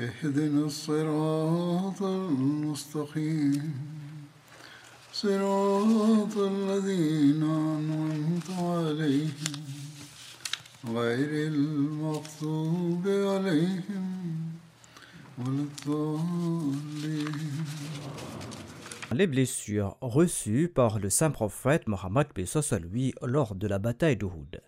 اهدنا الصراط المستقيم صراط الذين أنعمت عليهم غير المغضوب عليهم ولا الضالين Les blessures reçues par le saint prophète Mohammed soit lui lors de la bataille d'Uhud.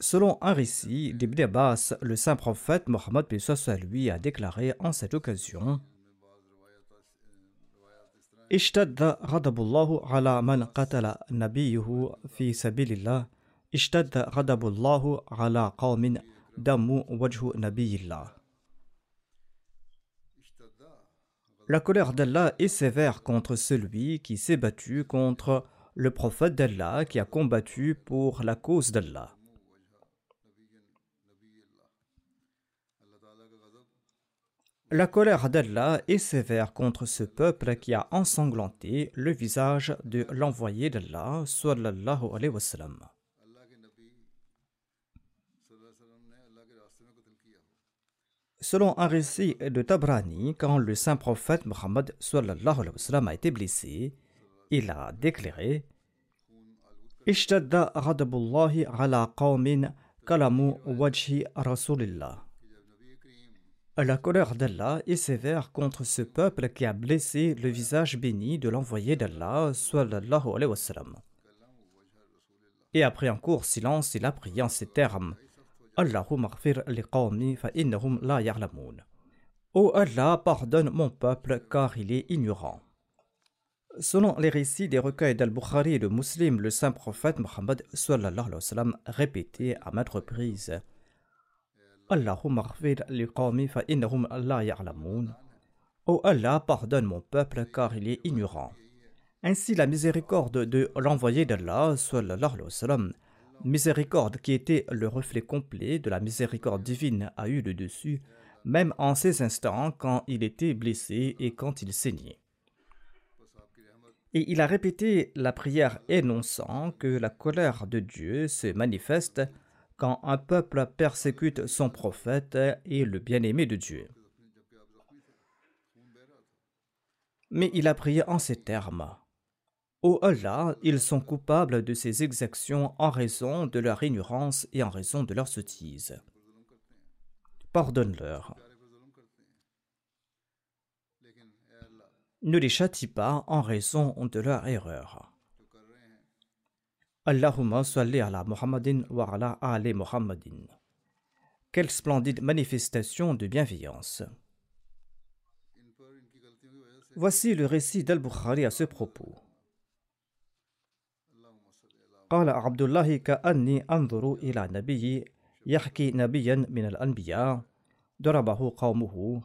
Selon un récit d'Ibn Abbas, le saint prophète Mohammed soit lui a déclaré en cette occasion اشتد غضب الله على من قتل نبيه في سبيل الله اشتد غضب الله على قوم دم وجه نبي الله La colère d'Allah est sévère contre celui qui s'est battu contre le prophète d'Allah qui a combattu pour la cause d'Allah. La colère d'Allah est sévère contre ce peuple qui a ensanglanté le visage de l'envoyé d'Allah, sallallahu alayhi wa sallam. Selon un récit de Tabrani, quand le saint prophète sallam a été blessé, il a déclaré ala qawmin kalamu wajhi rasulillah. La colère d'Allah est sévère contre ce peuple qui a blessé le visage béni de l'envoyé d'Allah sallallahu alayhi wa sallam. Et après un court silence, il a prié en ces termes la ya'lamun. Ô Allah, pardonne mon peuple car il est ignorant. Selon les récits des recueils d'Al-Bukhari et de Muslim, le saint prophète Muhammad sallallahu alayhi wa sallam répétait à maintes reprises Allahumma la Allah, pardonne mon peuple car il est ignorant. Ainsi, la miséricorde de l'envoyé d'Allah, sallallahu alayhi miséricorde qui était le reflet complet de la miséricorde divine, a eu le dessus, même en ces instants quand il était blessé et quand il saignait. Et il a répété la prière énonçant que la colère de Dieu se manifeste quand un peuple persécute son prophète et le bien-aimé de Dieu. Mais il a prié en ces termes. Ô Allah, ils sont coupables de ces exactions en raison de leur ignorance et en raison de leur sottise. Pardonne-leur. Ne les châtie pas en raison de leur erreur. Allahumma salli ala Muhammadin wa ala ali Muhammadin. Quelle splendide manifestation de bienveillance. Voici le récit d'Al-Bukhari à ce propos. قال عبد الله كأني أنظر إلى نبي يحكي نبيا من الأنبياء ضربه قومه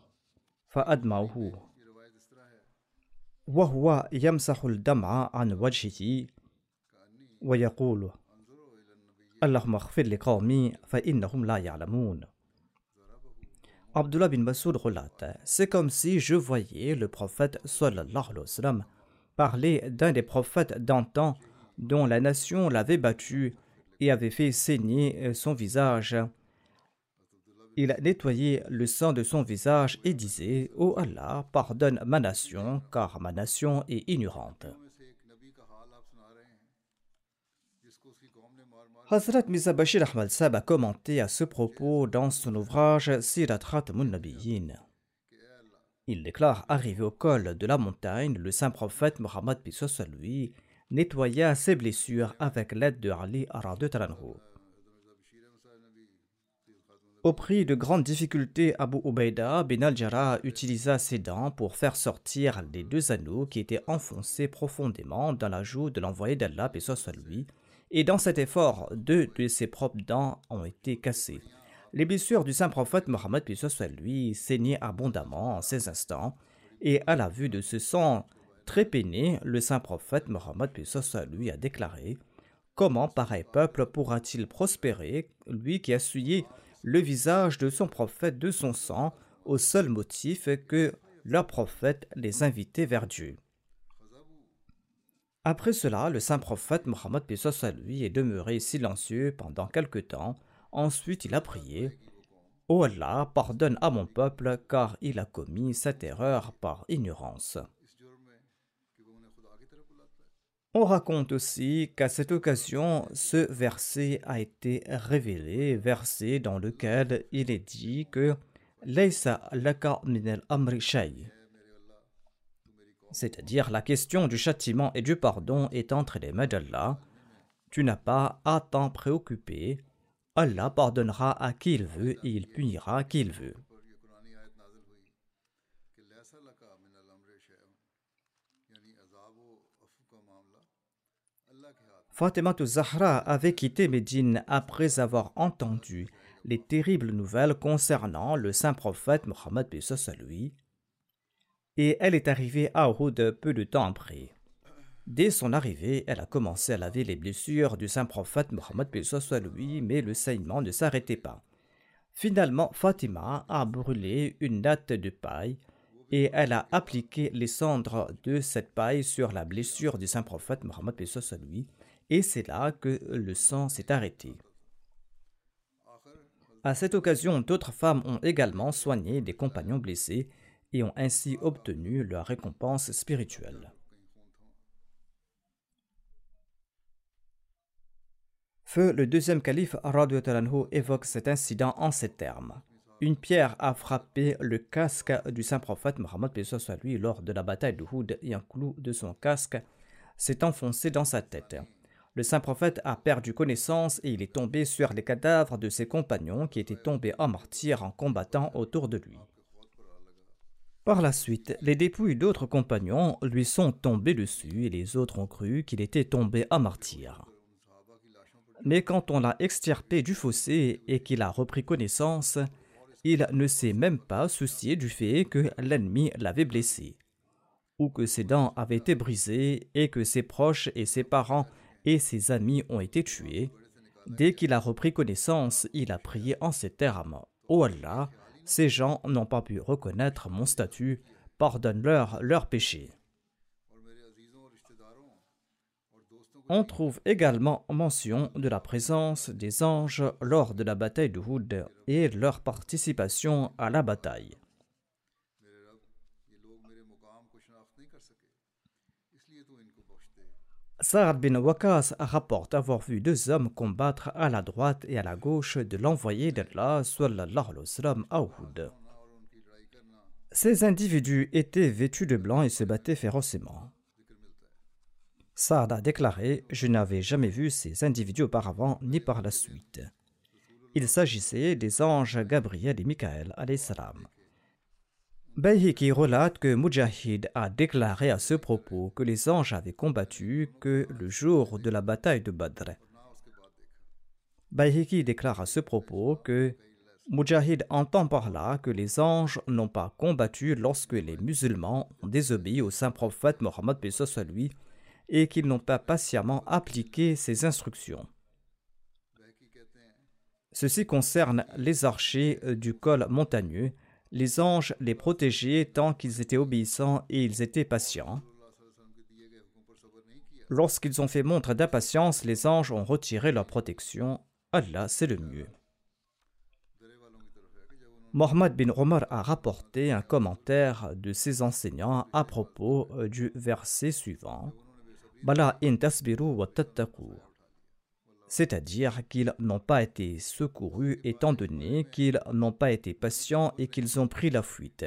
فأدمعه وهو يمسح الدمع عن وجهه ويقول اللهم اغفر لقومي فإنهم لا يعلمون Abdullah bin Masoud relate C'est comme si je voyais le prophète sallallahu alayhi wa sallam parler d'un des prophètes d'antan dont la nation l'avait battu et avait fait saigner son visage. Il nettoyait le sang de son visage et disait Ô Allah, pardonne ma nation, car ma nation est ignorante. Hazrat Mirza Bashir Ahmad Sab a commenté à ce propos dans son ouvrage Sirat Nabiyyin. Il déclare arrivé au col de la montagne, le saint prophète Mohammed lui nettoya ses blessures avec l'aide de Ali Taranhu. Au prix de grandes difficultés, Abu Ubaida bin al-Jarrah utilisa ses dents pour faire sortir les deux anneaux qui étaient enfoncés profondément dans la joue de l'envoyé d'Allah, soit lui, et dans cet effort, deux de ses propres dents ont été cassées. Les blessures du saint prophète Mohammed, soit lui, saignaient abondamment en ces instants, et à la vue de ce sang très peiné, le saint prophète Mohammed, soit lui, a déclaré Comment pareil peuple pourra-t-il prospérer, lui qui a le visage de son prophète de son sang au seul motif que leur prophète les invitait vers Dieu? Après cela, le saint prophète Mohammed lui est demeuré silencieux pendant quelque temps. Ensuite, il a prié Ô oh Allah, pardonne à mon peuple car il a commis cette erreur par ignorance. On raconte aussi qu'à cette occasion, ce verset a été révélé, verset dans lequel il est dit que c'est-à-dire la question du châtiment et du pardon est entre les mains d'Allah. Tu n'as pas à t'en préoccuper. Allah pardonnera à qui il veut et il punira qui il veut. Fatima Zahra avait quitté Médine après avoir entendu les terribles nouvelles concernant le saint prophète Mohammed lui, et elle est arrivée à Uhud peu de temps après. Dès son arrivée, elle a commencé à laver les blessures du saint prophète Mohammed lui, mais le saignement ne s'arrêtait pas. Finalement, Fatima a brûlé une natte de paille et elle a appliqué les cendres de cette paille sur la blessure du saint prophète Mohammed lui, et c'est là que le sang s'est arrêté. À cette occasion, d'autres femmes ont également soigné des compagnons blessés et ont ainsi obtenu leur récompense spirituelle. Feu, le deuxième calife Talanhu évoque cet incident en ces termes. Une pierre a frappé le casque du saint prophète Mohammed lui lors de la bataille de Houd et un clou de son casque s'est enfoncé dans sa tête. Le saint prophète a perdu connaissance et il est tombé sur les cadavres de ses compagnons qui étaient tombés en martyr en combattant autour de lui. Par la suite, les dépouilles d'autres compagnons lui sont tombées dessus et les autres ont cru qu'il était tombé en martyr. Mais quand on l'a extirpé du fossé et qu'il a repris connaissance, il ne s'est même pas soucié du fait que l'ennemi l'avait blessé, ou que ses dents avaient été brisées et que ses proches et ses parents et ses amis ont été tués. Dès qu'il a repris connaissance, il a prié en ces termes oh Allah, ces gens n'ont pas pu reconnaître mon statut, pardonne-leur leurs péchés. On trouve également mention de la présence des anges lors de la bataille de Houd et leur participation à la bataille. Saad bin Waqas rapporte avoir vu deux hommes combattre à la droite et à la gauche de l'envoyé d'Allah sallallahu alayhi à Uhud. Ces individus étaient vêtus de blanc et se battaient férocement. Saad a déclaré Je n'avais jamais vu ces individus auparavant ni par la suite. Il s'agissait des anges Gabriel et Michael salam. Bayhiki relate que Mujahid a déclaré à ce propos que les anges avaient combattu que le jour de la bataille de Badr. Bayhiki déclare à ce propos que Mujahid entend par là que les anges n'ont pas combattu lorsque les musulmans ont désobéi au saint prophète Mohammed lui et qu'ils n'ont pas patiemment appliqué ses instructions. Ceci concerne les archers du col montagneux les anges les protégeaient tant qu'ils étaient obéissants et ils étaient patients. Lorsqu'ils ont fait montre d'impatience, les anges ont retiré leur protection. Allah, c'est le mieux. Mohammed bin Omar a rapporté un commentaire de ses enseignants à propos du verset suivant. Bala in tasbiru wa c'est-à-dire qu'ils n'ont pas été secourus étant donné qu'ils n'ont pas été patients et qu'ils ont pris la fuite.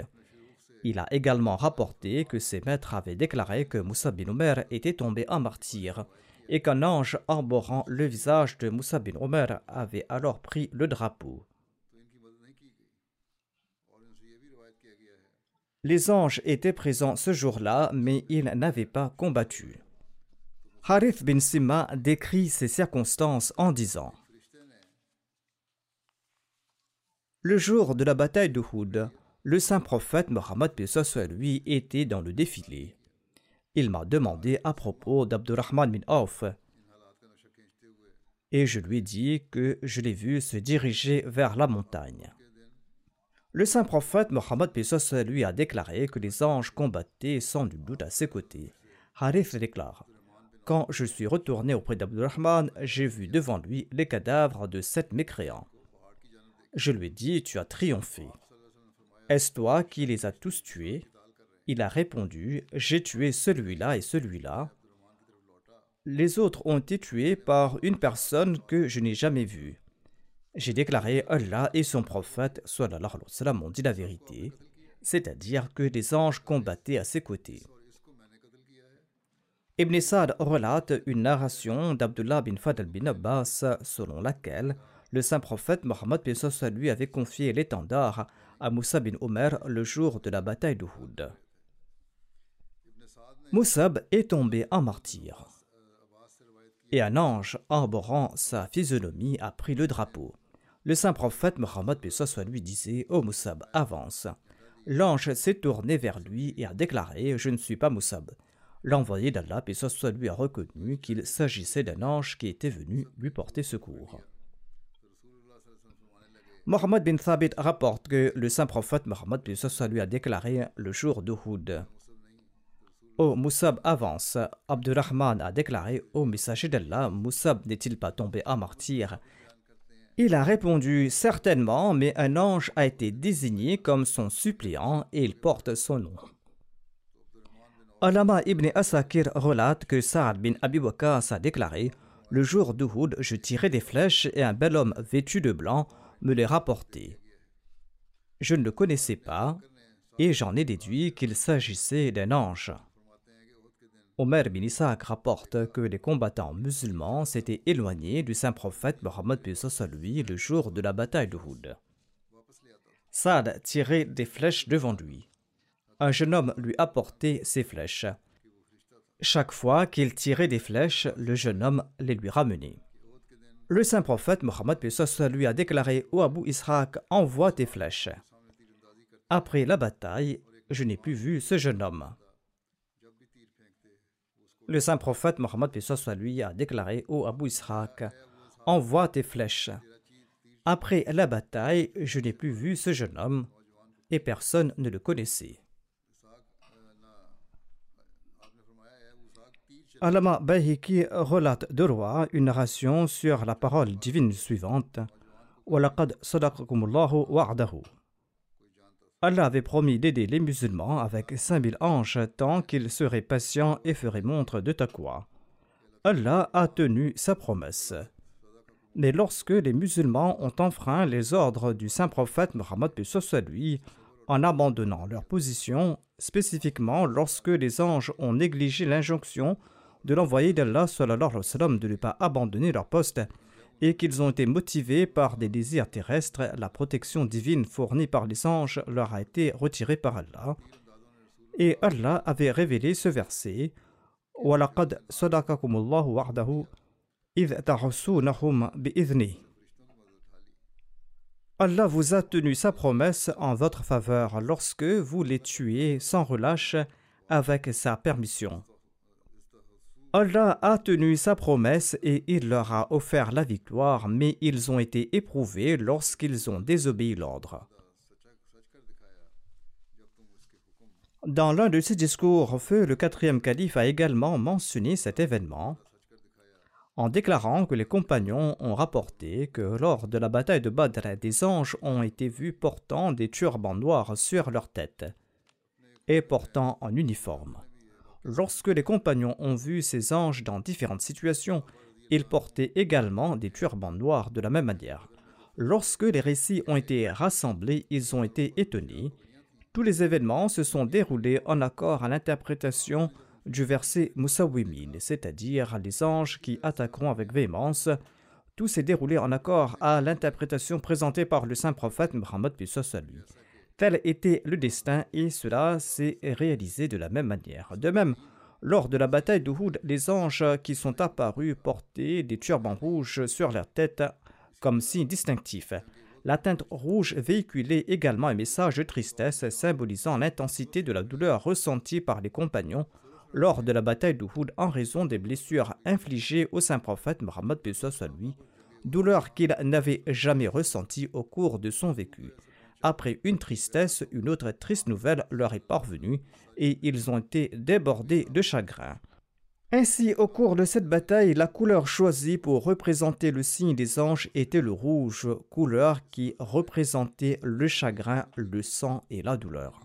Il a également rapporté que ses maîtres avaient déclaré que Moussa bin Omer était tombé en martyr et qu'un ange arborant le visage de Moussa bin Omer avait alors pris le drapeau. Les anges étaient présents ce jour-là, mais ils n'avaient pas combattu. Harith bin Sima décrit ces circonstances en disant Le jour de la bataille de Houd, le saint prophète Mohammed lui était dans le défilé. Il m'a demandé à propos d'Abdurrahman bin Auf et je lui ai dit que je l'ai vu se diriger vers la montagne. Le saint prophète Mohammed lui a déclaré que les anges combattaient sans doute à ses côtés. Harith déclare quand je suis retourné auprès d'Abdurrahman, j'ai vu devant lui les cadavres de sept mécréants. Je lui ai dit Tu as triomphé. Est-ce toi qui les as tous tués? Il a répondu J'ai tué celui-là et celui-là. Les autres ont été tués par une personne que je n'ai jamais vue. J'ai déclaré Allah et son prophète sallallahu alayhi wa sallam ont dit la vérité, c'est-à-dire que les anges combattaient à ses côtés. Ibn Sa'd relate une narration d'Abdullah bin Fadl bin Abbas selon laquelle le saint prophète Mohammed lui avait confié l'étendard à Moussa bin Omer le jour de la bataille d'Uhud. Moussab est tombé en martyr. Et un ange arborant sa physionomie a pris le drapeau. Le saint prophète Mohammed lui disait Ô Moussab, avance. L'ange s'est tourné vers lui et a déclaré Je ne suis pas Moussab l'envoyé d'Allah, et a reconnu qu'il s'agissait d'un ange qui était venu lui porter secours. Mohammed bin Thabit rapporte que le saint prophète Mohammed lui a déclaré le jour d'Uhud. Oh Moussab avance. Abdurrahman a déclaré Ô messager d'Allah, Moussab n'est-il pas tombé à martyr? Il a répondu Certainement, mais un ange a été désigné comme son suppléant et il porte son nom. Alama ibn Asakir relate que Saad bin Abi a déclaré Le jour d'Uhud, je tirais des flèches et un bel homme vêtu de blanc me les rapportait. Je ne le connaissais pas et j'en ai déduit qu'il s'agissait d'un ange. Omer bin Isaac rapporte que les combattants musulmans s'étaient éloignés du saint prophète Mohammed lui le jour de la bataille d'Uhud. Saad tirait des flèches devant lui un jeune homme lui apportait ses flèches. Chaque fois qu'il tirait des flèches, le jeune homme les lui ramenait. Le saint prophète Mohammed lui a déclaré Ô Abu Ishaq, envoie tes flèches. Après la bataille, je n'ai plus vu ce jeune homme. Le saint prophète Mohammed lui a déclaré Ô Abu Ishaq, envoie tes flèches. Après la bataille, je n'ai plus vu ce jeune homme et personne ne le connaissait. Alama Bahiki relate de roi une narration sur la parole divine suivante Allah avait promis d'aider les musulmans avec 5000 anges tant qu'ils seraient patients et feraient montre de taqwa. Allah a tenu sa promesse. Mais lorsque les musulmans ont enfreint les ordres du saint prophète Muhammad lui, en abandonnant leur position, spécifiquement lorsque les anges ont négligé l'injonction de l'envoyer d'Allah de ne pas abandonner leur poste et qu'ils ont été motivés par des désirs terrestres, la protection divine fournie par les anges leur a été retirée par Allah. Et Allah avait révélé ce verset Allah vous a tenu sa promesse en votre faveur lorsque vous les tuez sans relâche avec sa permission. Allah a tenu sa promesse et il leur a offert la victoire, mais ils ont été éprouvés lorsqu'ils ont désobéi l'ordre. Dans l'un de ses discours, Feu le quatrième calife a également mentionné cet événement en déclarant que les compagnons ont rapporté que lors de la bataille de Badr, des anges ont été vus portant des turbans noirs sur leur tête et portant un uniforme. Lorsque les compagnons ont vu ces anges dans différentes situations, Ils portaient également des turbans noirs de la même manière. Lorsque les récits ont été rassemblés, ils ont été étonnés. Tous les événements se sont déroulés en accord à l'interprétation du verset Moussawimin, c'est-à-dire les anges qui attaqueront avec véhémence. Tout s'est déroulé en accord à l'interprétation présentée par le saint prophète Muhammad lui. Tel était le destin et cela s'est réalisé de la même manière. De même, lors de la bataille d'Uhud, les anges qui sont apparus portaient des turbans rouges sur leur tête comme signe distinctif. La teinte rouge véhiculait également un message de tristesse symbolisant l'intensité de la douleur ressentie par les compagnons lors de la bataille d'Uhud en raison des blessures infligées au saint prophète Mohammed lui, douleur qu'il n'avait jamais ressentie au cours de son vécu. Après une tristesse, une autre triste nouvelle leur est parvenue et ils ont été débordés de chagrin. Ainsi, au cours de cette bataille, la couleur choisie pour représenter le signe des anges était le rouge, couleur qui représentait le chagrin, le sang et la douleur.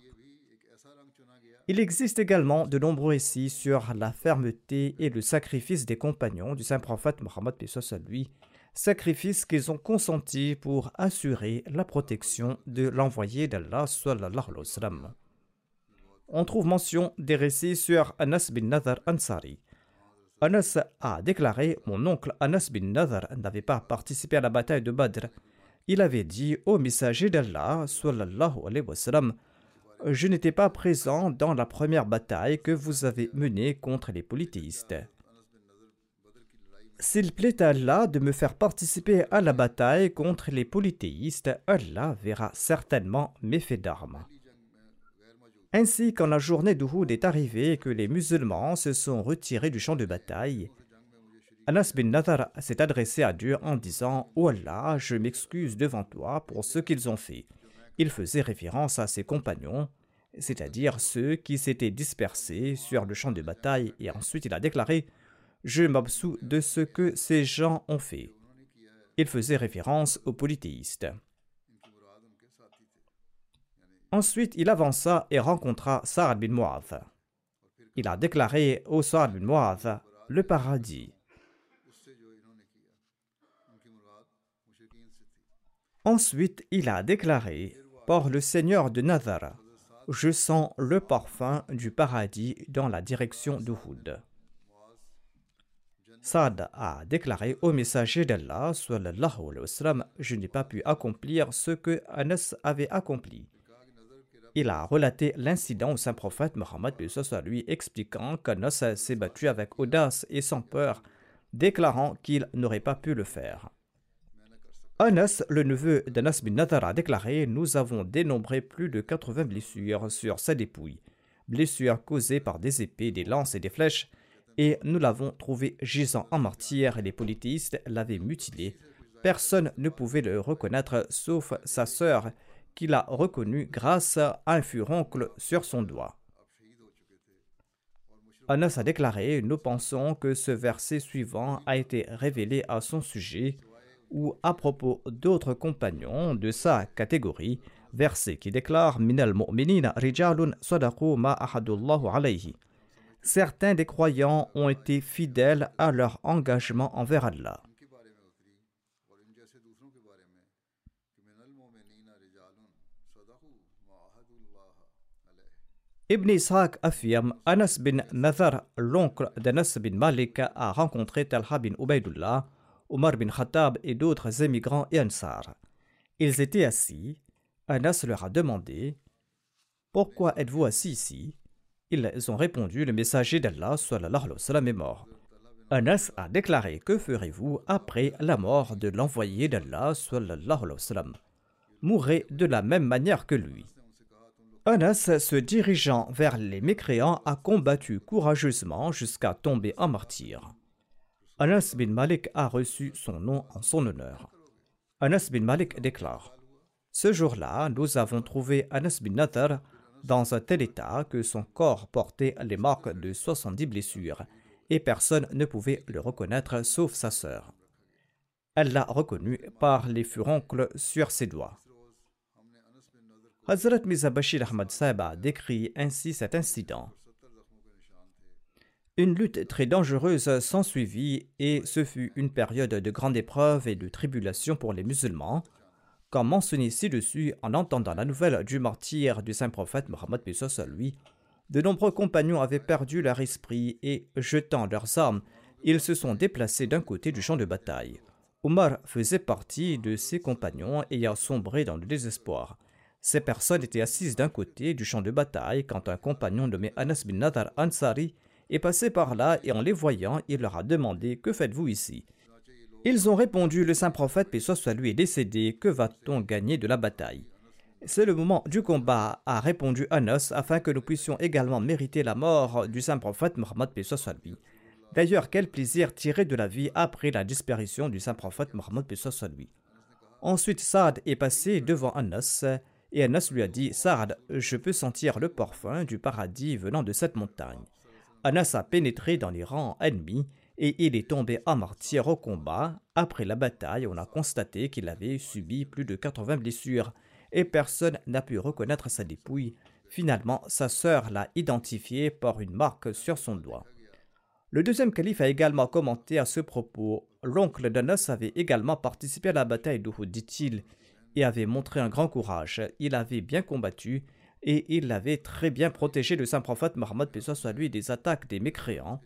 Il existe également de nombreux récits sur la fermeté et le sacrifice des compagnons du saint prophète Mohammed lui, sacrifice qu'ils ont consenti pour assurer la protection de l'envoyé d'Allah On trouve mention des récits sur Anas bin Nadar Ansari. Anas a déclaré Mon oncle Anas bin Nadar n'avait pas participé à la bataille de Badr. Il avait dit au messager d'Allah, Je n'étais pas présent dans la première bataille que vous avez menée contre les polythéistes. S'il plaît à Allah de me faire participer à la bataille contre les polythéistes, Allah verra certainement mes faits d'armes. Ainsi, quand la journée d'Uhud est arrivée et que les musulmans se sont retirés du champ de bataille, Anas bin Nadar s'est adressé à Dieu en disant Oh Allah, je m'excuse devant toi pour ce qu'ils ont fait. Il faisait référence à ses compagnons, c'est-à-dire ceux qui s'étaient dispersés sur le champ de bataille, et ensuite il a déclaré Je m'absous de ce que ces gens ont fait. Il faisait référence aux polythéistes. Ensuite, il avança et rencontra Sa'ad bin Mu'adh. Il a déclaré au Sa'ad bin Mu'adh le paradis. Ensuite, il a déclaré par le Seigneur de Nazar, je sens le parfum du paradis dans la direction d'Uhud. Saad a déclaré au messager d'Allah, je n'ai pas pu accomplir ce que Anas avait accompli. Il a relaté l'incident au saint prophète Mohammed lui expliquant qu'Anas s'est battu avec audace et sans peur, déclarant qu'il n'aurait pas pu le faire. Anas, le neveu d'Anas bin Nadar, a déclaré Nous avons dénombré plus de 80 blessures sur sa dépouille, blessures causées par des épées, des lances et des flèches, et nous l'avons trouvé gisant en martyr et les polythéistes l'avaient mutilé. Personne ne pouvait le reconnaître sauf sa sœur qu'il a reconnu grâce à un furoncle sur son doigt. Anas a déclaré Nous pensons que ce verset suivant a été révélé à son sujet ou à propos d'autres compagnons de sa catégorie, verset qui déclare Minal mu'minina rijalun sadaqu ma ahadullahu alayhi. Certains des croyants ont été fidèles à leur engagement envers Allah. Ibn Ishaq affirme Anas bin Nazar, l'oncle d'Anas bin Malik, a rencontré Talha bin Ubaidullah, Omar bin Khattab et d'autres émigrants et Ansar. Ils étaient assis. Anas leur a demandé Pourquoi êtes-vous assis ici? Ils ont répondu Le messager d'Allah est mort. Anas a déclaré Que ferez-vous après la mort de l'envoyé d'Allah Mourrez de la même manière que lui. Anas, se dirigeant vers les mécréants, a combattu courageusement jusqu'à tomber en martyr. Anas bin Malik a reçu son nom en son honneur. Anas bin Malik déclare Ce jour-là, nous avons trouvé Anas bin Nathar dans un tel état que son corps portait les marques de 70 blessures et personne ne pouvait le reconnaître sauf sa sœur. Elle l'a reconnu par les furoncles sur ses doigts. Hazrat Mirza Bashir Ahmad décrit ainsi cet incident. Une lutte très dangereuse s'ensuivit et ce fut une période de grande épreuve et de tribulation pour les musulmans. Comme mentionné ci-dessus, en entendant la nouvelle du martyr du saint prophète Mohammed lui, de nombreux compagnons avaient perdu leur esprit et, jetant leurs armes, ils se sont déplacés d'un côté du champ de bataille. Omar faisait partie de ses compagnons ayant sombré dans le désespoir. Ces personnes étaient assises d'un côté du champ de bataille quand un compagnon nommé Anas bin Nadar Ansari est passé par là et en les voyant, il leur a demandé Que faites-vous ici? Ils ont répondu Le saint prophète, paix soit lui, est décédé, que va-t-on gagner de la bataille? C'est le moment du combat, a répondu Anas, afin que nous puissions également mériter la mort du saint prophète Mohammed, paix soit lui. D'ailleurs, quel plaisir tirer de la vie après la disparition du saint prophète Mohammed, paix soit lui. Ensuite, Saad est passé devant Anas et Anas lui a dit Saad, je peux sentir le parfum du paradis venant de cette montagne. Anas a pénétré dans les rangs ennemis et il est tombé à martyr au combat. Après la bataille, on a constaté qu'il avait subi plus de 80 blessures et personne n'a pu reconnaître sa dépouille. Finalement, sa sœur l'a identifié par une marque sur son doigt. Le deuxième calife a également commenté à ce propos. L'oncle d'Anas avait également participé à la bataille d'Uhud, dit-il, et avait montré un grand courage. Il avait bien combattu et il avait très bien protégé le saint prophète Mohammed soit lui des attaques des mécréants.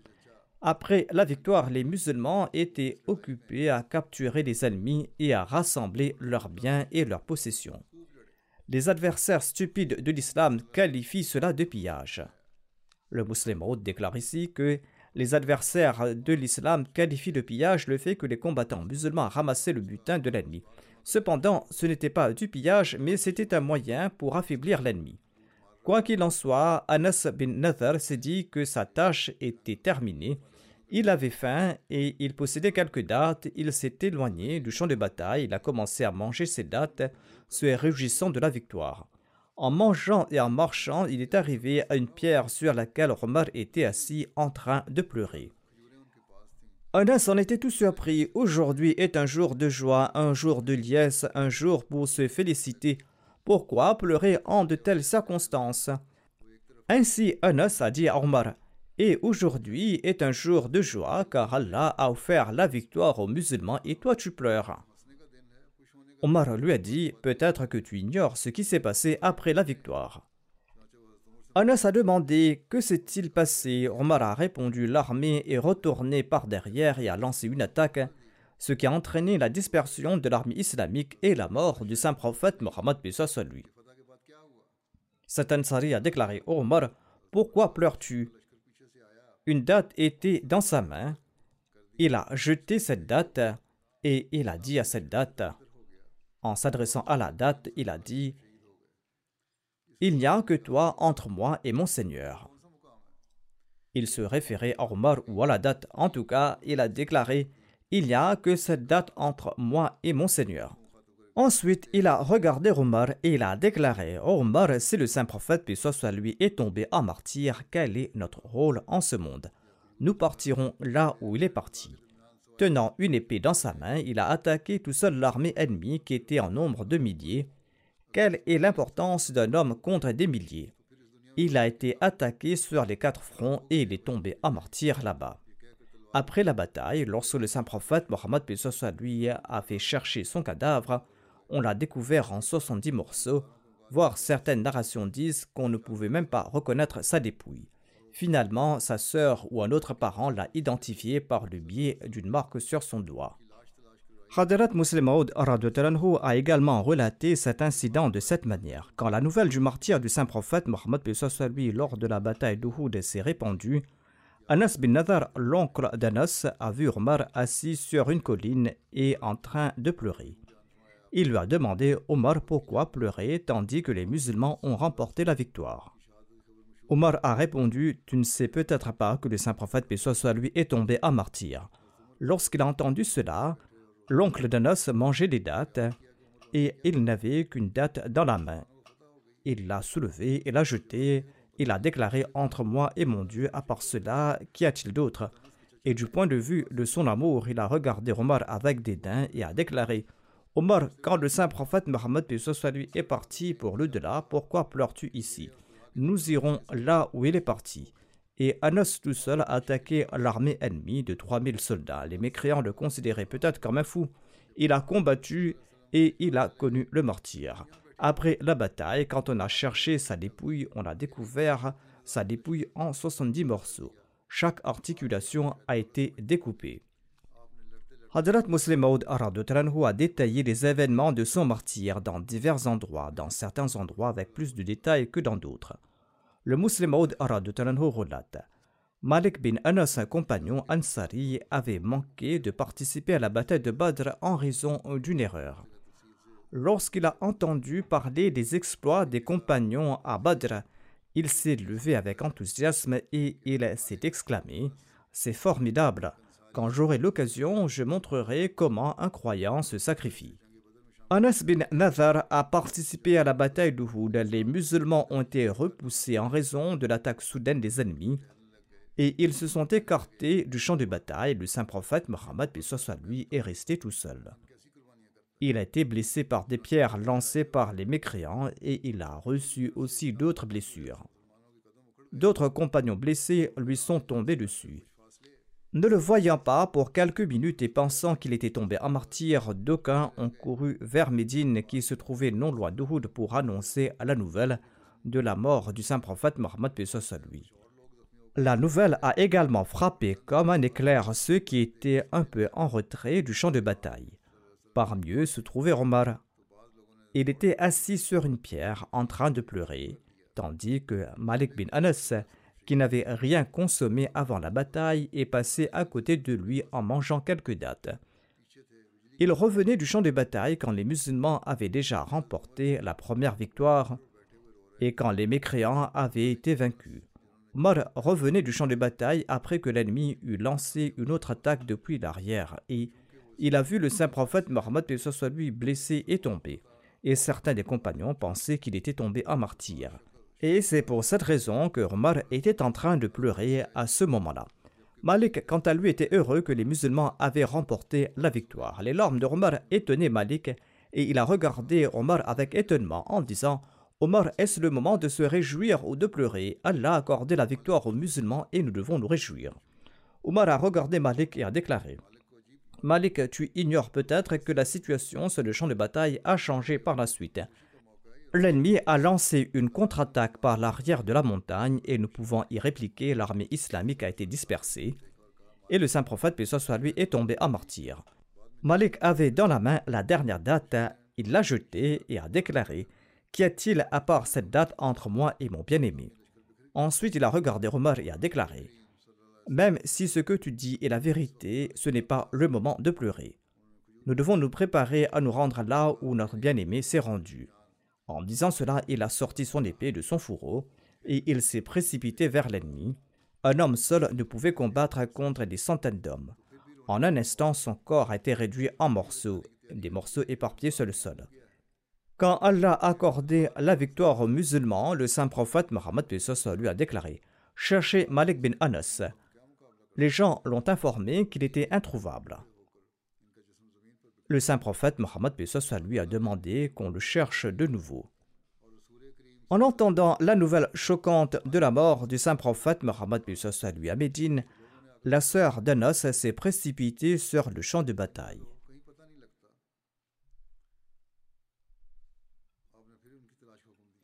Après la victoire, les musulmans étaient occupés à capturer les ennemis et à rassembler leurs biens et leurs possessions. Les adversaires stupides de l'islam qualifient cela de pillage. Le musulman déclare ici que les adversaires de l'islam qualifient de pillage le fait que les combattants musulmans ramassaient le butin de l'ennemi. Cependant, ce n'était pas du pillage, mais c'était un moyen pour affaiblir l'ennemi. Quoi qu'il en soit, Anas bin Nather s'est dit que sa tâche était terminée. Il avait faim et il possédait quelques dates. Il s'est éloigné du champ de bataille. Il a commencé à manger ses dates, se réjouissant de la victoire. En mangeant et en marchant, il est arrivé à une pierre sur laquelle Omar était assis en train de pleurer. Anas en était tout surpris. Aujourd'hui est un jour de joie, un jour de liesse, un jour pour se féliciter pourquoi pleurer en de telles circonstances? Ainsi Anas a dit à Omar Et aujourd'hui est un jour de joie car Allah a offert la victoire aux musulmans et toi tu pleures. Omar lui a dit Peut-être que tu ignores ce qui s'est passé après la victoire. Anas a demandé Que s'est-il passé? Omar a répondu L'armée est retournée par derrière et a lancé une attaque ce qui a entraîné la dispersion de l'armée islamique et la mort du saint prophète Mohammed soit lui. Satan Sari a déclaré au Omar Pourquoi pleures-tu? Une date était dans sa main. Il a jeté cette date et il a dit à cette date, en s'adressant à la date, il a dit Il n'y a que toi entre moi et mon Seigneur. Il se référait à Omar ou à la date. En tout cas, il a déclaré il n'y a que cette date entre moi et mon Seigneur. Ensuite, il a regardé Omar et il a déclaré oh Omar, si le saint prophète, puis soit lui, est tombé en martyr, quel est notre rôle en ce monde? Nous partirons là où il est parti. Tenant une épée dans sa main, il a attaqué tout seul l'armée ennemie qui était en nombre de milliers. Quelle est l'importance d'un homme contre des milliers? Il a été attaqué sur les quatre fronts et il est tombé en martyr là-bas. Après la bataille, lorsque le saint prophète Mohammed lui a fait chercher son cadavre, on l'a découvert en 70 morceaux, voire certaines narrations disent qu'on ne pouvait même pas reconnaître sa dépouille. Finalement, sa sœur ou un autre parent l'a identifié par le biais d'une marque sur son doigt. Hadarat Muslim a également relaté cet incident de cette manière. Quand la nouvelle du martyr du saint prophète Mohammed lui lors de la bataille d'Uhud s'est répandue, Anas bin Nadar, l'oncle d'Anas, a vu Omar assis sur une colline et en train de pleurer. Il lui a demandé Omar pourquoi pleurer tandis que les musulmans ont remporté la victoire? Omar a répondu Tu ne sais peut-être pas que le saint prophète paix soit lui est tombé à martyr. Lorsqu'il a entendu cela, l'oncle d'Anas mangeait des dattes et il n'avait qu'une date dans la main. Il l'a soulevée et l'a jetée il a déclaré entre moi et mon Dieu, à part cela, qu'y a-t-il d'autre? Et du point de vue de son amour, il a regardé Omar avec dédain et a déclaré Omar, quand le saint prophète Mohammed lui est parti pour le-delà, pourquoi pleures-tu ici? Nous irons là où il est parti. et Anas tout seul a attaqué l'armée ennemie de 3000 soldats. Les mécréants le considéraient peut-être comme un fou. Il a combattu et il a connu le martyr. Après la bataille, quand on a cherché sa dépouille, on a découvert sa dépouille en 70 morceaux. Chaque articulation a été découpée. Hadrat Muslim Maud a détaillé les événements de son martyr dans divers endroits, dans certains endroits avec plus de détails que dans d'autres. Le Muslim Maud relate Malik bin Anas, un compagnon Ansari, avait manqué de participer à la bataille de Badr en raison d'une erreur. Lorsqu'il a entendu parler des exploits des compagnons à Badr, il s'est levé avec enthousiasme et il s'est exclamé C'est formidable quand j'aurai l'occasion, je montrerai comment un croyant se sacrifie. Anas bin Nazar a participé à la bataille d'Uhud. Les musulmans ont été repoussés en raison de l'attaque soudaine des ennemis et ils se sont écartés du champ de bataille. Le saint prophète Mohammed lui est resté tout seul. Il a été blessé par des pierres lancées par les mécréants et il a reçu aussi d'autres blessures. D'autres compagnons blessés lui sont tombés dessus. Ne le voyant pas pour quelques minutes et pensant qu'il était tombé en martyr, d'aucuns ont couru vers Médine qui se trouvait non loin d'Uhud pour annoncer la nouvelle de la mort du saint prophète Mohammed à lui. La nouvelle a également frappé comme un éclair ceux qui étaient un peu en retrait du champ de bataille. Parmi eux se trouvait Omar. Il était assis sur une pierre en train de pleurer, tandis que Malik bin Anas qui n'avait rien consommé avant la bataille et passait à côté de lui en mangeant quelques dates. Il revenait du champ de bataille quand les musulmans avaient déjà remporté la première victoire et quand les mécréants avaient été vaincus. Omar revenait du champ de bataille après que l'ennemi eut lancé une autre attaque depuis l'arrière et il a vu le saint prophète Mohammed soit lui blessé et tombé. Et certains des compagnons pensaient qu'il était tombé en martyr. Et c'est pour cette raison que Omar était en train de pleurer à ce moment-là. Malik, quant à lui, était heureux que les musulmans avaient remporté la victoire. Les larmes de Omar étonnaient Malik et il a regardé Omar avec étonnement en disant Omar, est-ce le moment de se réjouir ou de pleurer? Allah a accordé la victoire aux musulmans et nous devons nous réjouir. Omar a regardé Malik et a déclaré Malik, tu ignores peut-être que la situation sur le champ de bataille a changé par la suite. L'ennemi a lancé une contre-attaque par l'arrière de la montagne et ne pouvant y répliquer, l'armée islamique a été dispersée et le saint prophète, paix soit lui, est tombé en martyr. Malik avait dans la main la dernière date, il l'a jetée et a déclaré Qu'y a-t-il à part cette date entre moi et mon bien-aimé? Ensuite, il a regardé Omar et a déclaré Même si ce que tu dis est la vérité, ce n'est pas le moment de pleurer. Nous devons nous préparer à nous rendre là où notre bien-aimé s'est rendu. En disant cela, il a sorti son épée de son fourreau et il s'est précipité vers l'ennemi. Un homme seul ne pouvait combattre contre des centaines d'hommes. En un instant, son corps a été réduit en morceaux, des morceaux éparpillés sur le sol. Quand Allah a accordé la victoire aux musulmans, le saint prophète Mohammed lui a déclaré Cherchez Malik bin Anas. Les gens l'ont informé qu'il était introuvable. Le saint prophète Mohammed lui a demandé qu'on le cherche de nouveau. En entendant la nouvelle choquante de la mort du saint prophète Mohammed lui à Médine, la sœur d'Anas s'est précipitée sur le champ de bataille.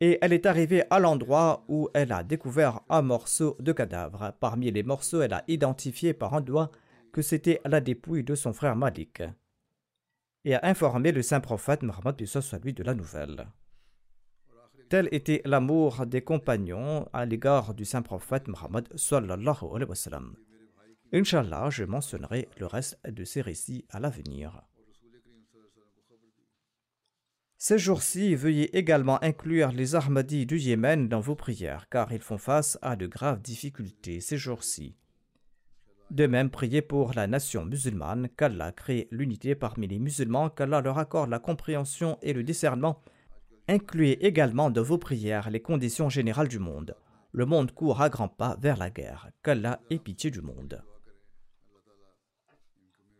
Et elle est arrivée à l'endroit où elle a découvert un morceau de cadavre. Parmi les morceaux, elle a identifié par un doigt que c'était la dépouille de son frère Malik et a informé le saint prophète Mohammed lui de la nouvelle. Tel était l'amour des compagnons à l'égard du saint prophète Mohammed sallallahu alayhi wa sallam. Inch'Allah, je mentionnerai le reste de ces récits à l'avenir. Ces jours-ci, veuillez également inclure les Ahmadis du Yémen dans vos prières, car ils font face à de graves difficultés ces jours-ci. De même, priez pour la nation musulmane, qu'Allah crée l'unité parmi les musulmans, qu'Allah leur accorde la compréhension et le discernement. Incluez également dans vos prières les conditions générales du monde. Le monde court à grands pas vers la guerre. Qu'Allah ait pitié du monde.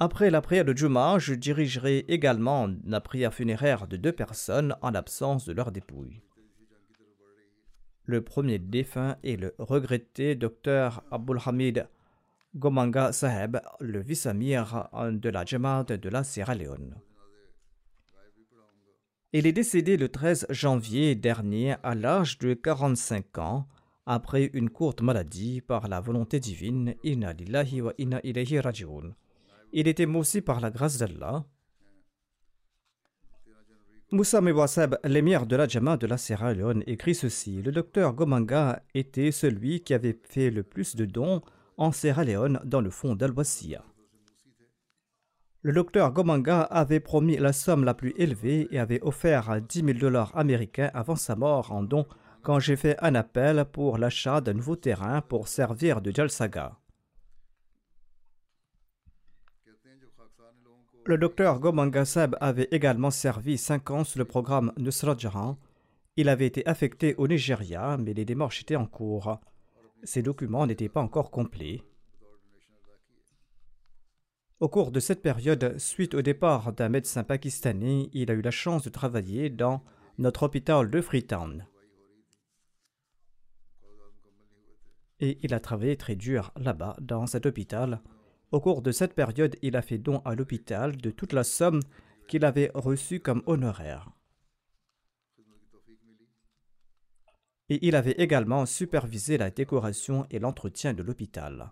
Après la prière de Juma, je dirigerai également la prière funéraire de deux personnes en l'absence de leur dépouille. Le premier défunt est le regretté docteur Abul Hamid Gomanga Saheb, le vice-amir de la Jamaat de la Sierra Leone. Il est décédé le 13 janvier dernier à l'âge de 45 ans après une courte maladie par la volonté divine. Inna lillahi wa inna ilayhi raji'un. Il était aussi par la grâce d'Allah. Moussa Mewasab, l'émir de la Jama de la Sierra Leone, écrit ceci Le docteur Gomanga était celui qui avait fait le plus de dons en Sierra Leone dans le fond dal Le docteur Gomanga avait promis la somme la plus élevée et avait offert 10 000 dollars américains avant sa mort en don quand j'ai fait un appel pour l'achat d'un nouveau terrain pour servir de Jalsaga. Le docteur Gomanga Seb avait également servi 5 ans sous le programme Nusrat. Il avait été affecté au Nigeria, mais les démarches étaient en cours. Ces documents n'étaient pas encore complets. Au cours de cette période, suite au départ d'un médecin pakistanais, il a eu la chance de travailler dans notre hôpital de Freetown. Et il a travaillé très dur là-bas, dans cet hôpital. Au cours de cette période, il a fait don à l'hôpital de toute la somme qu'il avait reçue comme honoraire. et il avait également supervisé la décoration et l'entretien de l'hôpital.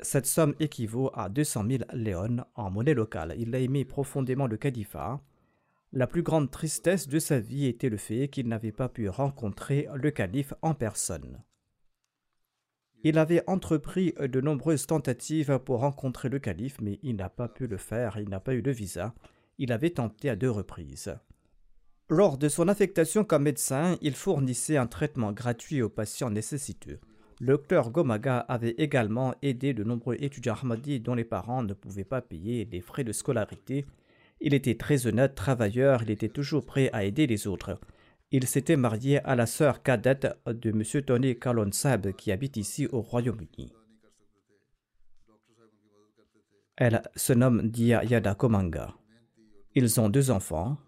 Cette somme équivaut à 200 000 léons en monnaie locale. Il a aimé profondément le califat. La plus grande tristesse de sa vie était le fait qu'il n'avait pas pu rencontrer le calife en personne. Il avait entrepris de nombreuses tentatives pour rencontrer le calife, mais il n'a pas pu le faire, il n'a pas eu de visa. Il avait tenté à deux reprises. Lors de son affectation comme médecin, il fournissait un traitement gratuit aux patients nécessiteux. Le docteur Gomaga avait également aidé de nombreux étudiants Ahmadis dont les parents ne pouvaient pas payer les frais de scolarité. Il était très honnête, travailleur, il était toujours prêt à aider les autres. Il s'était marié à la sœur cadette de M. Tony Kalonsab qui habite ici au Royaume-Uni. Elle se nomme Dia Yada Komanga. Ils ont deux enfants,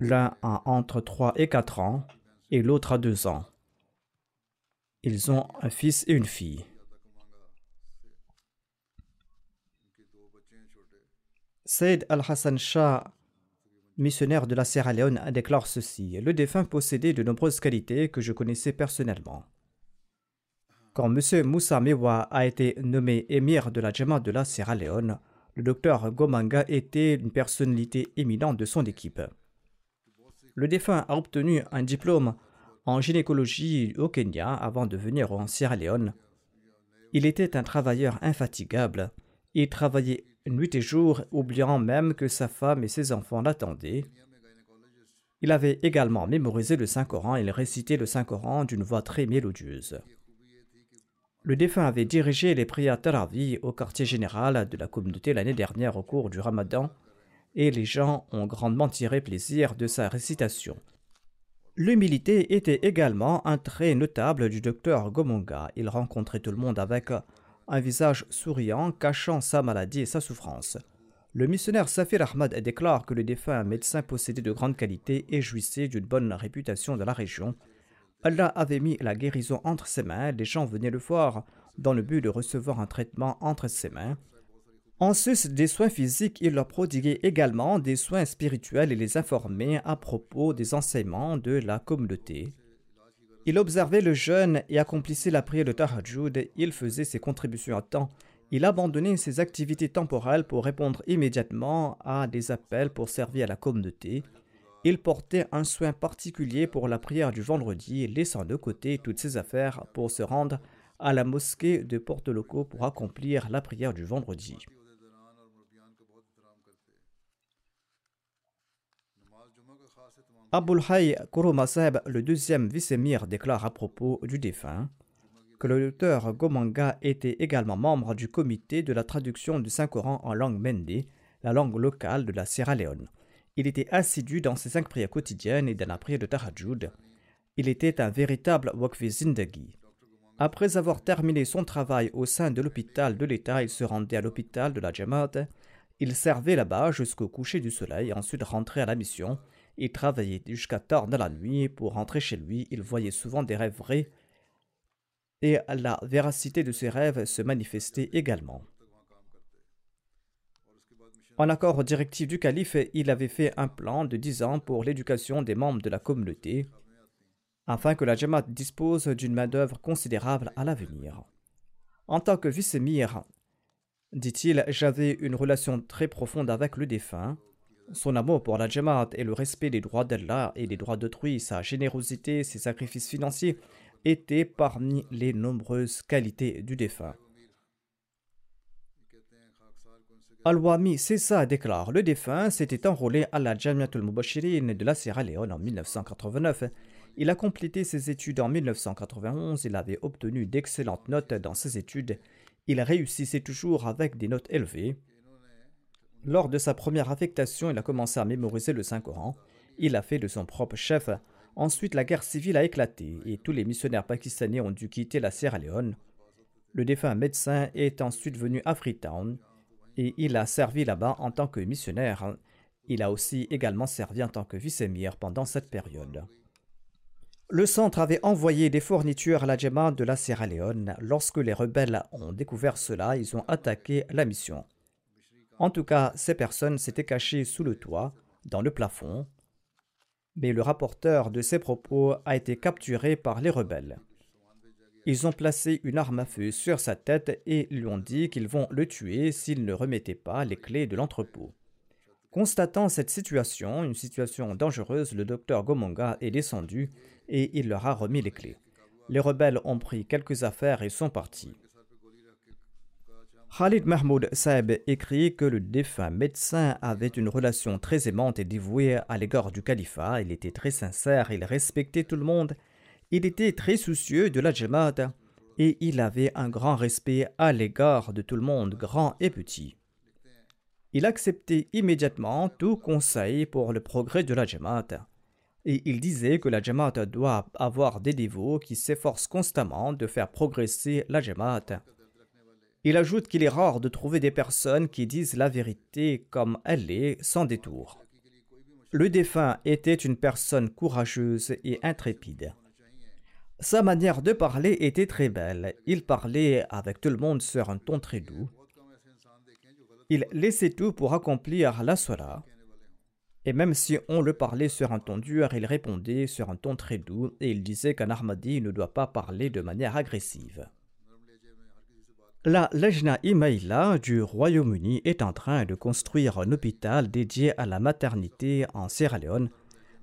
L'un a entre 3 et 4 ans et l'autre a 2 ans. Ils ont un fils et une fille. Saïd al-Hassan Shah, missionnaire de la Sierra Leone, déclare ceci Le défunt possédait de nombreuses qualités que je connaissais personnellement. Quand M. Moussa Mewa a été nommé émir de la Jama de la Sierra Leone, le docteur Gomanga était une personnalité éminente de son équipe. Le défunt a obtenu un diplôme en gynécologie au Kenya avant de venir en Sierra Leone. Il était un travailleur infatigable. Il travaillait nuit et jour, oubliant même que sa femme et ses enfants l'attendaient. Il avait également mémorisé le Saint-Coran et il récitait le Saint-Coran d'une voix très mélodieuse. Le défunt avait dirigé les prières Taravi au quartier général de la communauté l'année dernière au cours du Ramadan et les gens ont grandement tiré plaisir de sa récitation. L'humilité était également un trait notable du docteur Gomonga. Il rencontrait tout le monde avec un visage souriant, cachant sa maladie et sa souffrance. Le missionnaire Safir Ahmad déclare que le défunt médecin possédait de grandes qualités et jouissait d'une bonne réputation dans la région. Allah avait mis la guérison entre ses mains, les gens venaient le voir dans le but de recevoir un traitement entre ses mains. En sus des soins physiques, il leur prodiguait également des soins spirituels et les informait à propos des enseignements de la communauté. Il observait le jeûne et accomplissait la prière de Tahajjud, il faisait ses contributions à temps, il abandonnait ses activités temporelles pour répondre immédiatement à des appels pour servir à la communauté. Il portait un soin particulier pour la prière du vendredi, laissant de côté toutes ses affaires pour se rendre à la mosquée de Porto Loco pour accomplir la prière du vendredi. Abul Hay Kurumaseb, le deuxième vice-émir, déclare à propos du défunt que le docteur Gomanga était également membre du comité de la traduction du Saint-Coran en langue mende, la langue locale de la Sierra Leone. Il était assidu dans ses cinq prières quotidiennes et dans la prière de Tahajjud. Il était un véritable Wakfi Zindagi. Après avoir terminé son travail au sein de l'hôpital de l'État, il se rendait à l'hôpital de la Jamaat. Il servait là-bas jusqu'au coucher du soleil, ensuite rentrait à la mission Il travaillait jusqu'à tard dans la nuit. Pour rentrer chez lui, il voyait souvent des rêves vrais et la véracité de ses rêves se manifestait également. En accord aux directives du calife, il avait fait un plan de 10 ans pour l'éducation des membres de la communauté, afin que la Jamaat dispose d'une main-d'œuvre considérable à l'avenir. En tant que vice-émir, dit-il, j'avais une relation très profonde avec le défunt. Son amour pour la Jamaat et le respect des droits d'Allah et des droits d'autrui, sa générosité, ses sacrifices financiers étaient parmi les nombreuses qualités du défunt. Al-Wami ça déclare Le défunt s'était enrôlé à la Jamiatul Mubashirin de la Sierra Leone en 1989. Il a complété ses études en 1991. Il avait obtenu d'excellentes notes dans ses études. Il réussissait toujours avec des notes élevées. Lors de sa première affectation, il a commencé à mémoriser le Saint-Coran. Il a fait de son propre chef. Ensuite, la guerre civile a éclaté et tous les missionnaires pakistanais ont dû quitter la Sierra Leone. Le défunt médecin est ensuite venu à Freetown et il a servi là-bas en tant que missionnaire. Il a aussi également servi en tant que vice-émir pendant cette période. Le centre avait envoyé des fournitures à la Jema de la Sierra Leone. Lorsque les rebelles ont découvert cela, ils ont attaqué la mission. En tout cas, ces personnes s'étaient cachées sous le toit, dans le plafond, mais le rapporteur de ces propos a été capturé par les rebelles. Ils ont placé une arme à feu sur sa tête et lui ont dit qu'ils vont le tuer s'il ne remettait pas les clés de l'entrepôt. Constatant cette situation, une situation dangereuse, le docteur Gomonga est descendu et il leur a remis les clés. Les rebelles ont pris quelques affaires et sont partis. Khalid Mahmoud Saeb écrit que le défunt médecin avait une relation très aimante et dévouée à l'égard du califat. Il était très sincère, il respectait tout le monde il était très soucieux de la Jamaat et il avait un grand respect à l'égard de tout le monde, grand et petit. Il acceptait immédiatement tout conseil pour le progrès de la Jamaat. Et il disait que la Jamaat doit avoir des dévots qui s'efforcent constamment de faire progresser la Jamaat. Il ajoute qu'il est rare de trouver des personnes qui disent la vérité comme elle est, sans détour. Le défunt était une personne courageuse et intrépide. Sa manière de parler était très belle. Il parlait avec tout le monde sur un ton très doux. Il laissait tout pour accomplir la sola. Et même si on le parlait sur un ton dur, il répondait sur un ton très doux et il disait qu'un Ahmadi ne doit pas parler de manière agressive. La Lejna Imaïla du Royaume-Uni est en train de construire un hôpital dédié à la maternité en Sierra Leone.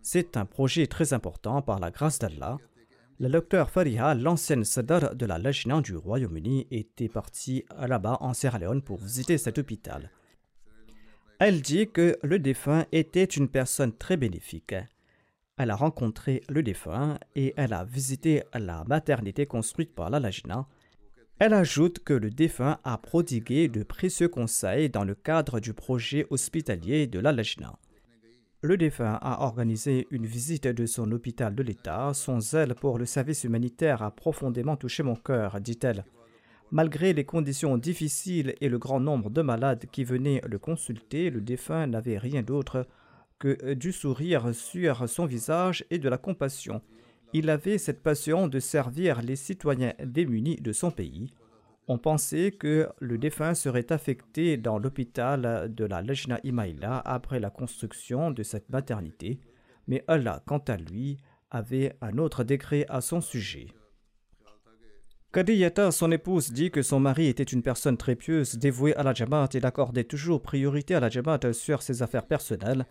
C'est un projet très important par la grâce d'Allah. Le docteur Fariha, l'ancienne sadar de la Lajna du Royaume-Uni, était partie là-bas en Sierra Leone pour visiter cet hôpital. Elle dit que le défunt était une personne très bénéfique. Elle a rencontré le défunt et elle a visité la maternité construite par la Lajna. Elle ajoute que le défunt a prodigué de précieux conseils dans le cadre du projet hospitalier de la Lajna. Le défunt a organisé une visite de son hôpital de l'État. Son zèle pour le service humanitaire a profondément touché mon cœur, dit-elle. Malgré les conditions difficiles et le grand nombre de malades qui venaient le consulter, le défunt n'avait rien d'autre que du sourire sur son visage et de la compassion. Il avait cette passion de servir les citoyens démunis de son pays. On pensait que le défunt serait affecté dans l'hôpital de la Lejna Imaïla après la construction de cette maternité, mais Allah, quant à lui, avait un autre décret à son sujet. Kadiyata, son épouse, dit que son mari était une personne très pieuse, dévouée à la Jamaat et accordait toujours priorité à la Jamaat sur ses affaires personnelles.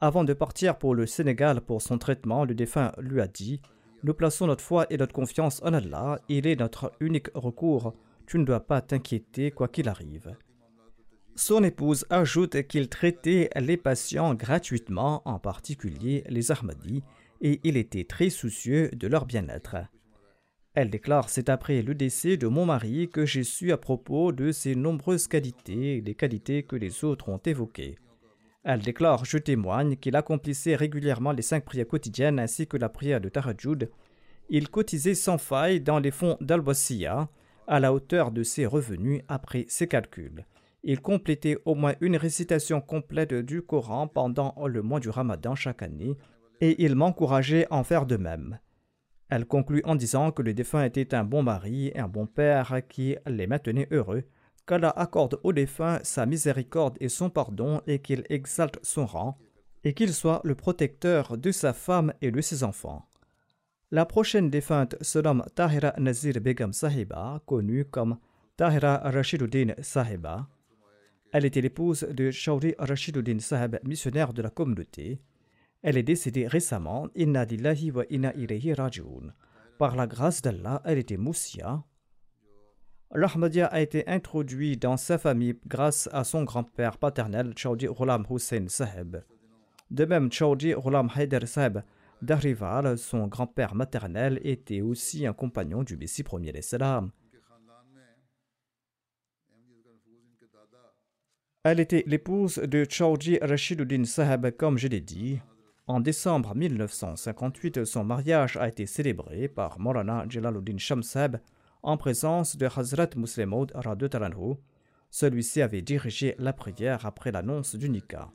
Avant de partir pour le Sénégal pour son traitement, le défunt lui a dit Nous plaçons notre foi et notre confiance en Allah, il est notre unique recours tu ne dois pas t'inquiéter quoi qu'il arrive. Son épouse ajoute qu'il traitait les patients gratuitement, en particulier les Ahmadis, et il était très soucieux de leur bien-être. Elle déclare C'est après le décès de mon mari que j'ai su à propos de ses nombreuses qualités, des qualités que les autres ont évoquées. Elle déclare Je témoigne qu'il accomplissait régulièrement les cinq prières quotidiennes ainsi que la prière de Tarajud. Il cotisait sans faille dans les fonds d'Al-Wasiya à la hauteur de ses revenus après ses calculs. il complétait au moins une récitation complète du Coran pendant le mois du Ramadan chaque année, et il m'encourageait à en faire de même. Elle conclut en disant que le défunt était un bon mari et un bon père qui les maintenait heureux, qu'Allah accorde au défunt sa miséricorde et son pardon et qu'il exalte son rang, et qu'il soit le protecteur de sa femme et de ses enfants. La prochaine défunte se nomme Tahira Nazir Begum Sahiba, connue comme Tahira Rashiduddin Sahiba. Elle était l'épouse de Shauri Rashiduddin Sahib, missionnaire de la communauté. Elle est décédée récemment, Inna Dillahi wa Inna Ilayhi Rajoun. Par la grâce d'Allah, elle était moussia. L'Ahmadiyya a été introduit dans sa famille grâce à son grand-père paternel, Chaudi Ghulam Hussein Sahib. De même, Chaudi Ghulam Haider Sahib d'Arival, son grand-père maternel, était aussi un compagnon du Messie premier salam. Elle était l'épouse de Chaudhry Rashiduddin Saheb, comme je l'ai dit. En décembre 1958, son mariage a été célébré par Morana Jalaluddin Shamsab en présence de Hazrat Muslimaud Talanhu. Celui-ci avait dirigé la prière après l'annonce du nikah.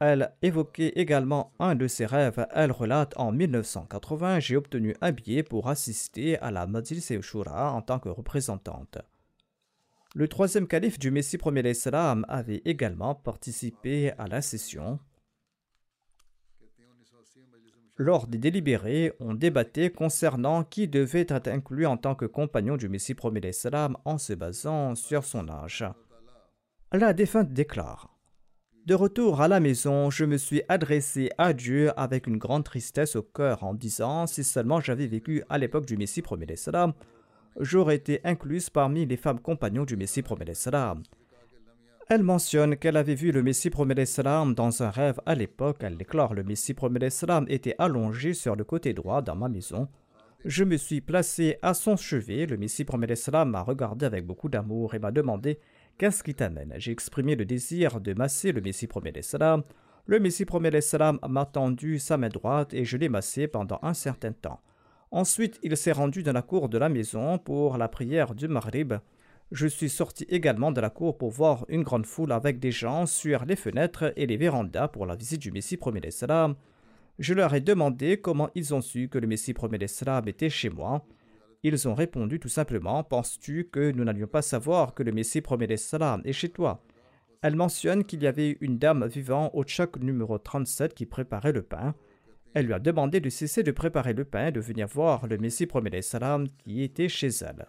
Elle évoquait également un de ses rêves. Elle relate en 1980 J'ai obtenu un billet pour assister à la Majlis Shura en tant que représentante. Le troisième calife du Messie premier l'Islam avait également participé à la session. Lors des délibérés, on débattait concernant qui devait être inclus en tant que compagnon du Messie premier l'Islam en se basant sur son âge. La défunte déclare de retour à la maison, je me suis adressé à Dieu avec une grande tristesse au cœur en disant si seulement j'avais vécu à l'époque du Messie premier salam, j'aurais été incluse parmi les femmes compagnons du Messie premier salam. Elle mentionne qu'elle avait vu le Messie premier salam dans un rêve à l'époque. Elle déclare le Messie premier salam était allongé sur le côté droit dans ma maison. Je me suis placé à son chevet. Le Messie premier salam m'a regardé avec beaucoup d'amour et m'a demandé Qu'est-ce qui t'amène? J'ai exprimé le désir de masser le Messie premier salam. Le Messie premier salam m'a tendu sa main droite et je l'ai massé pendant un certain temps. Ensuite, il s'est rendu dans la cour de la maison pour la prière du Maghrib. Je suis sorti également de la cour pour voir une grande foule avec des gens sur les fenêtres et les vérandas pour la visite du Messie premier salam. Je leur ai demandé comment ils ont su que le Messie premier salam était chez moi. Ils ont répondu tout simplement Penses-tu que nous n'allions pas savoir que le Messie premier salam est chez toi? Elle mentionne qu'il y avait une dame vivant au tchak numéro 37 qui préparait le pain. Elle lui a demandé de cesser de préparer le pain et de venir voir le Messie premier salam qui était chez elle.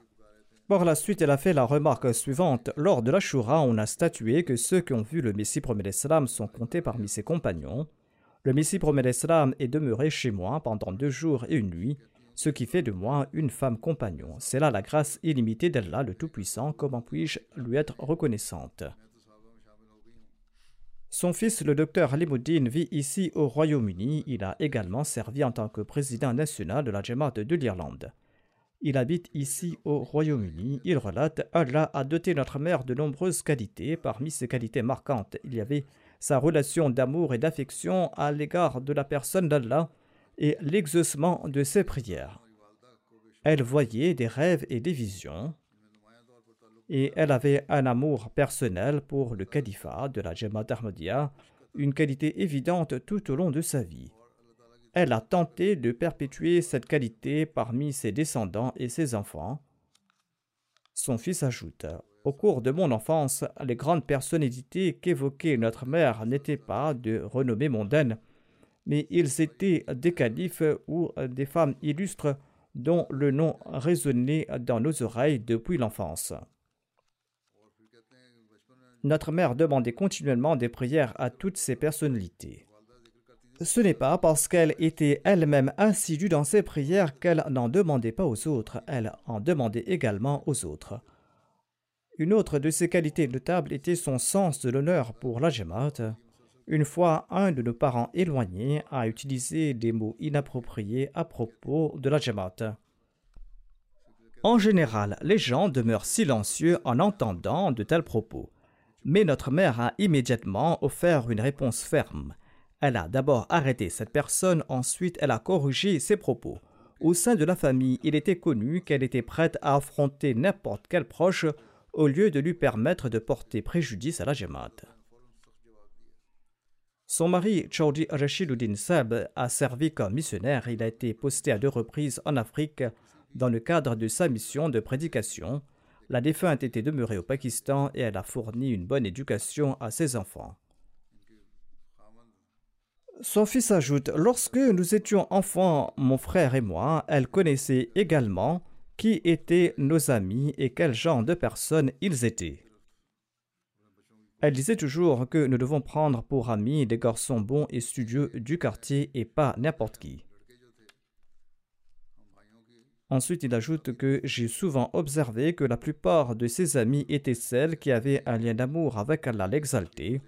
Par la suite, elle a fait la remarque suivante. Lors de la Shura, on a statué que ceux qui ont vu le Messie premier salam sont comptés parmi ses compagnons. Le Messie premier salam est demeuré chez moi pendant deux jours et une nuit ce qui fait de moi une femme compagnon. C'est là la grâce illimitée d'Allah le Tout-Puissant. Comment puis-je lui être reconnaissante? Son fils, le docteur Alimuddin, vit ici au Royaume-Uni. Il a également servi en tant que président national de la Jamaat de l'Irlande. Il habite ici au Royaume-Uni. Il relate Allah a doté notre mère de nombreuses qualités. Parmi ces qualités marquantes, il y avait sa relation d'amour et d'affection à l'égard de la personne d'Allah et l'exaucement de ses prières. Elle voyait des rêves et des visions, et elle avait un amour personnel pour le califat de la Jamaat Ahmadiyya, une qualité évidente tout au long de sa vie. Elle a tenté de perpétuer cette qualité parmi ses descendants et ses enfants. Son fils ajoute Au cours de mon enfance, les grandes personnalités qu'évoquait notre mère n'étaient pas de renommée mondaine, mais ils étaient des califes ou des femmes illustres dont le nom résonnait dans nos oreilles depuis l'enfance. Notre mère demandait continuellement des prières à toutes ces personnalités. Ce n'est pas parce qu'elle était elle-même assidue dans ses prières qu'elle n'en demandait pas aux autres, elle en demandait également aux autres. Une autre de ses qualités notables était son sens de l'honneur pour la Jamaat. Une fois, un de nos parents éloignés a utilisé des mots inappropriés à propos de la Jamaat. En général, les gens demeurent silencieux en entendant de tels propos. Mais notre mère a immédiatement offert une réponse ferme. Elle a d'abord arrêté cette personne, ensuite elle a corrigé ses propos. Au sein de la famille, il était connu qu'elle était prête à affronter n'importe quel proche au lieu de lui permettre de porter préjudice à la Jamaat. Son mari, Chaudhry Rashiduddin Seb, a servi comme missionnaire. Il a été posté à deux reprises en Afrique dans le cadre de sa mission de prédication. La défunte était demeurée au Pakistan et elle a fourni une bonne éducation à ses enfants. Son fils ajoute Lorsque nous étions enfants, mon frère et moi, elle connaissait également qui étaient nos amis et quel genre de personnes ils étaient. Elle disait toujours que nous devons prendre pour amis des garçons bons et studieux du quartier et pas n'importe qui. Ensuite, il ajoute que j'ai souvent observé que la plupart de ses amis étaient celles qui avaient un lien d'amour avec Allah l'exalté,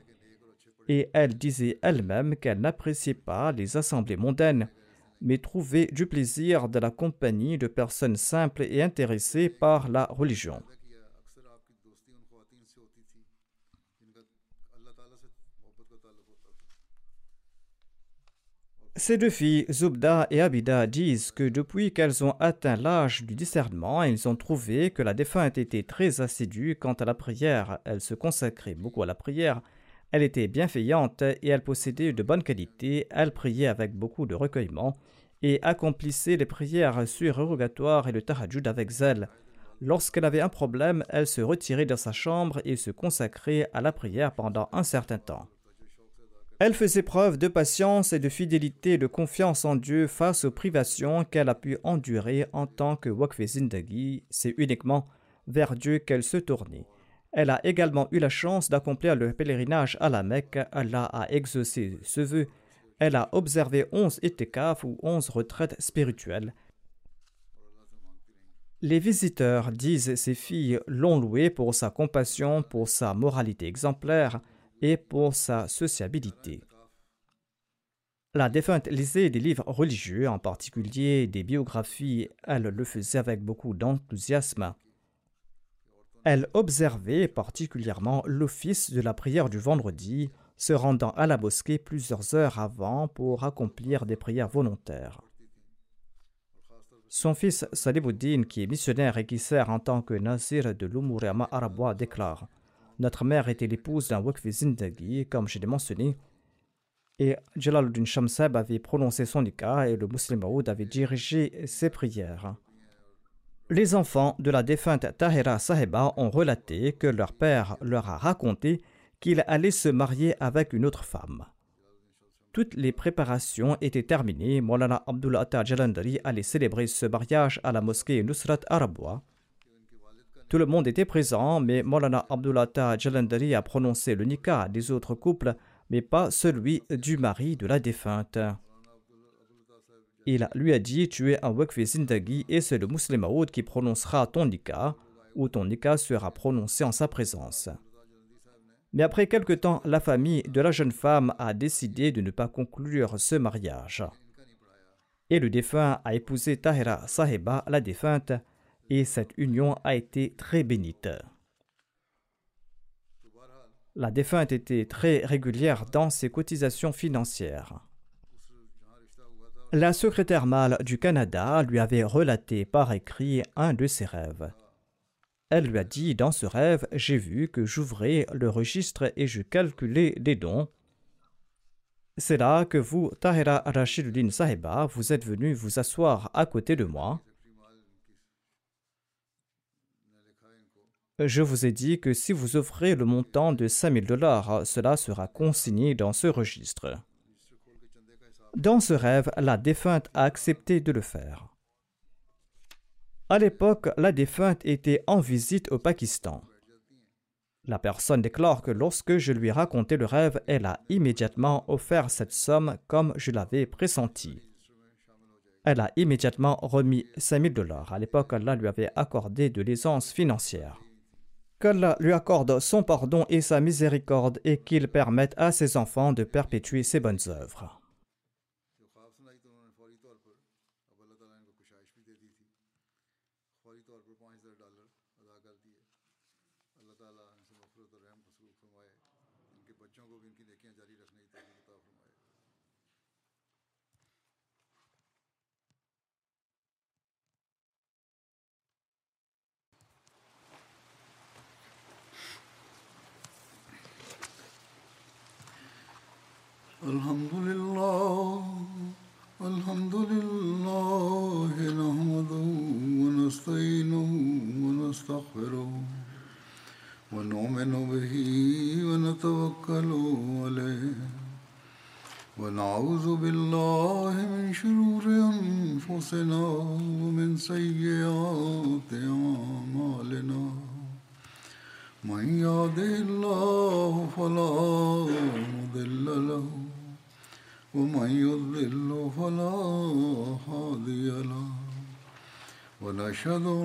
et elle disait elle-même qu'elle n'appréciait pas les assemblées mondaines, mais trouvait du plaisir de la compagnie de personnes simples et intéressées par la religion. Ces deux filles, Zubda et Abida, disent que depuis qu'elles ont atteint l'âge du discernement, elles ont trouvé que la défunte était très assidue quant à la prière. Elle se consacrait beaucoup à la prière. Elle était bienveillante et elle possédait de bonnes qualités. Elle priait avec beaucoup de recueillement et accomplissait les prières surrogatoires et le tahajjud avec zèle. Lorsqu'elle avait un problème, elle se retirait dans sa chambre et se consacrait à la prière pendant un certain temps. Elle faisait preuve de patience et de fidélité et de confiance en Dieu face aux privations qu'elle a pu endurer en tant que Wakfe Zindagi. C'est uniquement vers Dieu qu'elle se tournait. Elle a également eu la chance d'accomplir le pèlerinage à la Mecque. Allah a exaucé ce vœu. Elle a observé onze itikaf ou onze retraites spirituelles. Les visiteurs disent ces filles l'ont louée pour sa compassion, pour sa moralité exemplaire, et pour sa sociabilité. La défunte lisait des livres religieux, en particulier des biographies. Elle le faisait avec beaucoup d'enthousiasme. Elle observait particulièrement l'office de la prière du vendredi, se rendant à la mosquée plusieurs heures avant pour accomplir des prières volontaires. Son fils Salibuddin, qui est missionnaire et qui sert en tant que nazir de l'Umurama arabois, déclare notre mère était l'épouse d'un Wakfi Zindagi, comme je l'ai mentionné, et Jalaluddin Shamsab avait prononcé son nikah et le musulman avait dirigé ses prières. Les enfants de la défunte Tahira Saheba ont relaté que leur père leur a raconté qu'il allait se marier avec une autre femme. Toutes les préparations étaient terminées. Molana Abdullah Jalandari allait célébrer ce mariage à la mosquée Nusrat Arabois. Tout le monde était présent, mais Molana Abdullah Jalandari a prononcé le nikah des autres couples, mais pas celui du mari de la défunte. Il lui a dit Tu es un Wakfi Zindagi et c'est le musulman qui prononcera ton nikah, ou ton nikah sera prononcé en sa présence. Mais après quelque temps, la famille de la jeune femme a décidé de ne pas conclure ce mariage. Et le défunt a épousé Tahira Saheba, la défunte, et cette union a été très bénite. La défunte était très régulière dans ses cotisations financières. La secrétaire mâle du Canada lui avait relaté par écrit un de ses rêves. Elle lui a dit Dans ce rêve, j'ai vu que j'ouvrais le registre et je calculais des dons. C'est là que vous, Tahira Rashiduddin Sahiba, vous êtes venu vous asseoir à côté de moi. Je vous ai dit que si vous offrez le montant de 5000 dollars, cela sera consigné dans ce registre. Dans ce rêve, la défunte a accepté de le faire. À l'époque, la défunte était en visite au Pakistan. La personne déclare que lorsque je lui ai raconté le rêve, elle a immédiatement offert cette somme comme je l'avais pressenti. Elle a immédiatement remis 5000 dollars. À l'époque, Allah lui avait accordé de l'aisance financière qu'Allah lui accorde son pardon et sa miséricorde et qu'il permette à ses enfants de perpétuer ses bonnes œuvres. الحمد שלנו